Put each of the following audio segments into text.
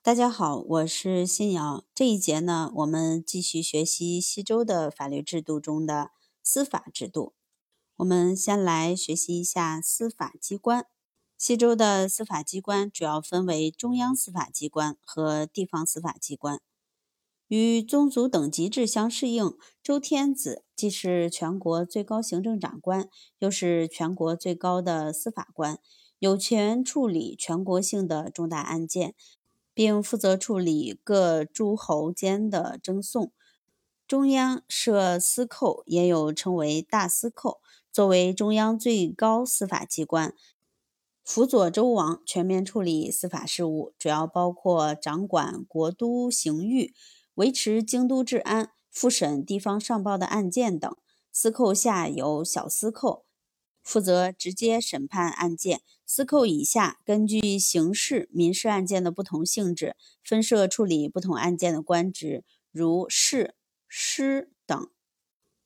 大家好，我是新瑶。这一节呢，我们继续学习西周的法律制度中的司法制度。我们先来学习一下司法机关。西周的司法机关主要分为中央司法机关和地方司法机关。与宗族等级制相适应，周天子既是全国最高行政长官，又是全国最高的司法官，有权处理全国性的重大案件，并负责处理各诸侯间的争讼。中央设司寇，也有称为大司寇，作为中央最高司法机关，辅佐周王全面处理司法事务，主要包括掌管国都刑狱。维持京都治安、复审地方上报的案件等，司寇下有小司寇，负责直接审判案件。司寇以下，根据刑事、民事案件的不同性质，分设处理不同案件的官职，如士、师等。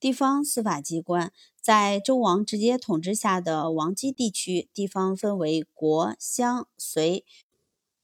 地方司法机关在周王直接统治下的王畿地区，地方分为国、乡、随。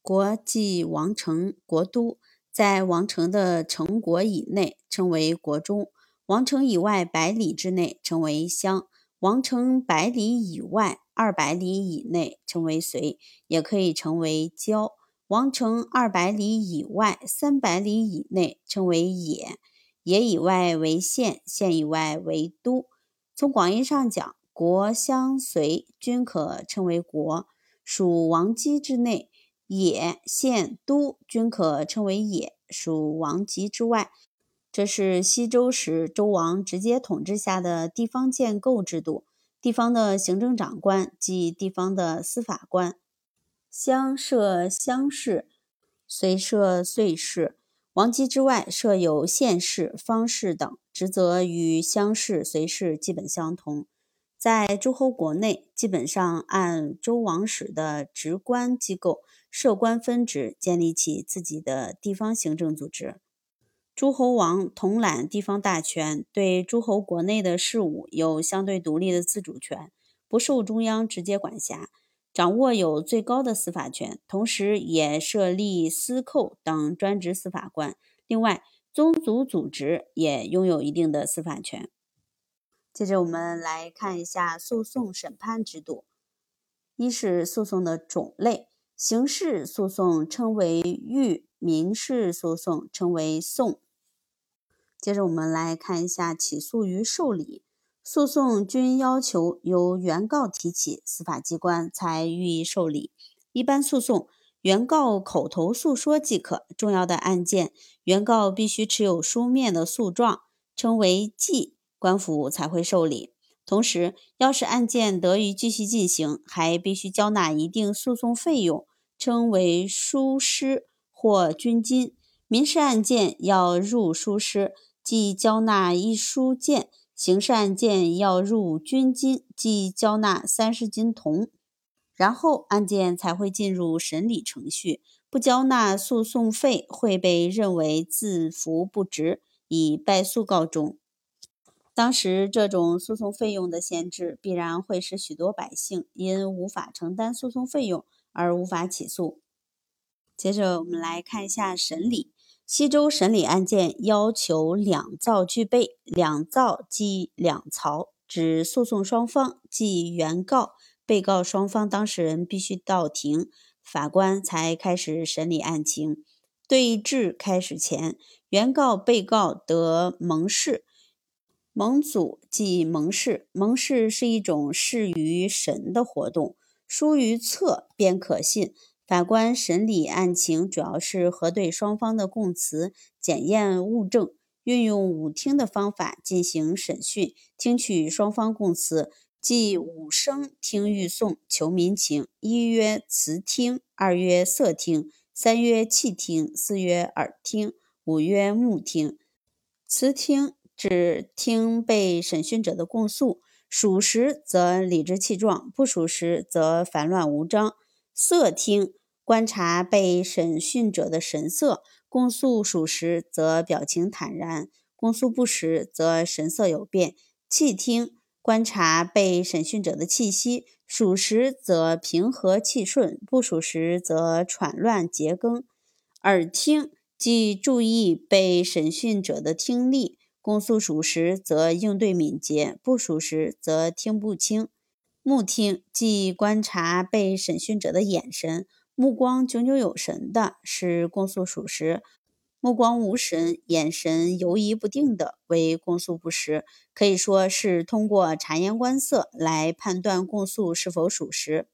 国即王城、国都。在王城的城国以内称为国中，王城以外百里之内称为乡，王城百里以外二百里以内称为随，也可以称为郊。王城二百里以外三百里以内称为野，野以外为县，县以外为都。从广义上讲，国乡随均可称为国，属王畿之内。野、县、都均可称为野，属王畿之外。这是西周时周王直接统治下的地方建构制度。地方的行政长官即地方的司法官。乡设乡试，随设岁试。王籍之外设有县试、方士等，职责与乡试、随试基本相同。在诸侯国内，基本上按周王室的职官机构设官分职，建立起自己的地方行政组织。诸侯王统揽地方大权，对诸侯国内的事务有相对独立的自主权，不受中央直接管辖，掌握有最高的司法权，同时也设立司寇等专职司法官。另外，宗族组织也拥有一定的司法权。接着我们来看一下诉讼审判制度。一是诉讼的种类，刑事诉讼称为狱，民事诉讼称为讼。接着我们来看一下起诉与受理。诉讼均要求由原告提起，司法机关才予以受理。一般诉讼，原告口头诉说即可；重要的案件，原告必须持有书面的诉状，称为记。官府才会受理。同时，要使案件得以继续进行，还必须交纳一定诉讼费用，称为书师或军金。民事案件要入书师，即交纳一书件；刑事案件要入军金，即交纳三十斤铜。然后案件才会进入审理程序。不交纳诉讼费，会被认为自服不值，以败诉告终。当时这种诉讼费用的限制，必然会使许多百姓因无法承担诉讼费用而无法起诉。接着我们来看一下审理。西周审理案件要求两造具备，两造即两曹，指诉讼双方即原告、被告双方当事人必须到庭，法官才开始审理案情。对质开始前，原告、被告得盟誓。盟祖即盟誓，盟誓是一种誓于神的活动，书于册便可信。法官审理案情，主要是核对双方的供词，检验物证，运用五听的方法进行审讯，听取双方供词，即五声听预讼求民情。一曰词听，二曰色听，三曰气听，四曰耳听，五曰目听。词听。指听被审讯者的供述，属实则理直气壮，不属实则烦乱无章。色听观察被审讯者的神色，供述属实则表情坦然，供述不实则神色有变。气听观察被审讯者的气息，属实则平和气顺，不属实则喘乱结更。耳听即注意被审讯者的听力，供述属实则应对敏捷，不属实则听不清。目听即观察被审讯者的眼神，目光炯炯有神的是供述属实；目光无神、眼神游移不定的为供述不实。可以说是通过察言观色来判断供述是否属实。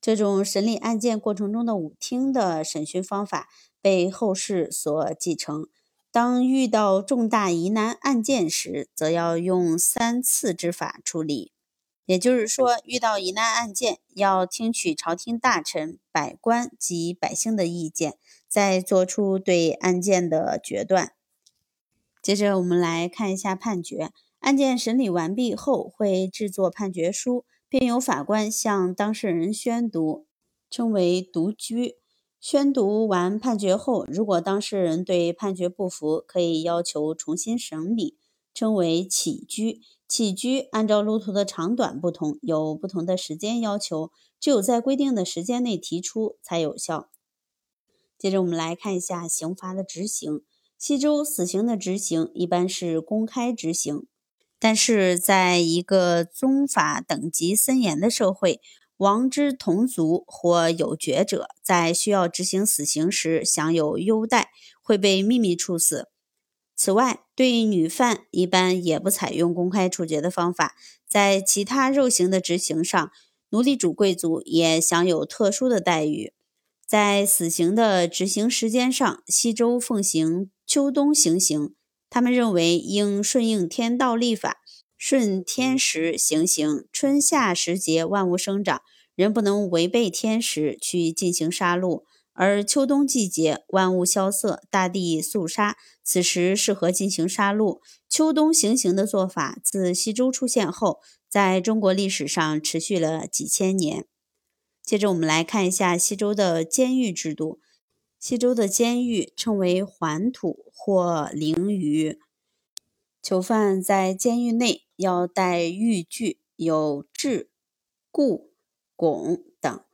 这种审理案件过程中的五听的审讯方法被后世所继承。当遇到重大疑难案件时，则要用三次之法处理。也就是说，遇到疑难案件，要听取朝廷大臣、百官及百姓的意见，再做出对案件的决断。接着，我们来看一下判决。案件审理完毕后，会制作判决书。并由法官向当事人宣读，称为读居。宣读完判决后，如果当事人对判决不服，可以要求重新审理，称为起居。起居按照路途的长短不同，有不同的时间要求，只有在规定的时间内提出才有效。接着我们来看一下刑罚的执行。西周死刑的执行一般是公开执行。但是，在一个宗法等级森严的社会，王之同族或有爵者在需要执行死刑时享有优待，会被秘密处死。此外，对女犯一般也不采用公开处决的方法。在其他肉刑的执行上，奴隶主贵族也享有特殊的待遇。在死刑的执行时间上，西周奉行秋冬行刑。他们认为应顺应天道立法，顺天时行刑。春夏时节，万物生长，人不能违背天时去进行杀戮；而秋冬季节，万物萧瑟，大地肃杀，此时适合进行杀戮。秋冬行刑的做法自西周出现后，在中国历史上持续了几千年。接着，我们来看一下西周的监狱制度。西周的监狱称为环土或囹圄，囚犯在监狱内要带狱具，有桎、固、拱等。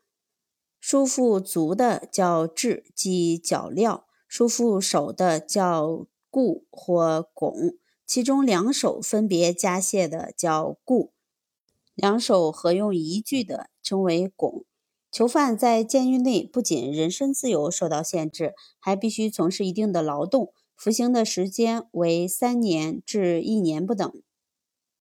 束缚足的叫制，即脚镣；束缚手的叫固或汞。其中两手分别加械的叫固，两手合用一具的称为汞。囚犯在监狱内不仅人身自由受到限制，还必须从事一定的劳动，服刑的时间为三年至一年不等。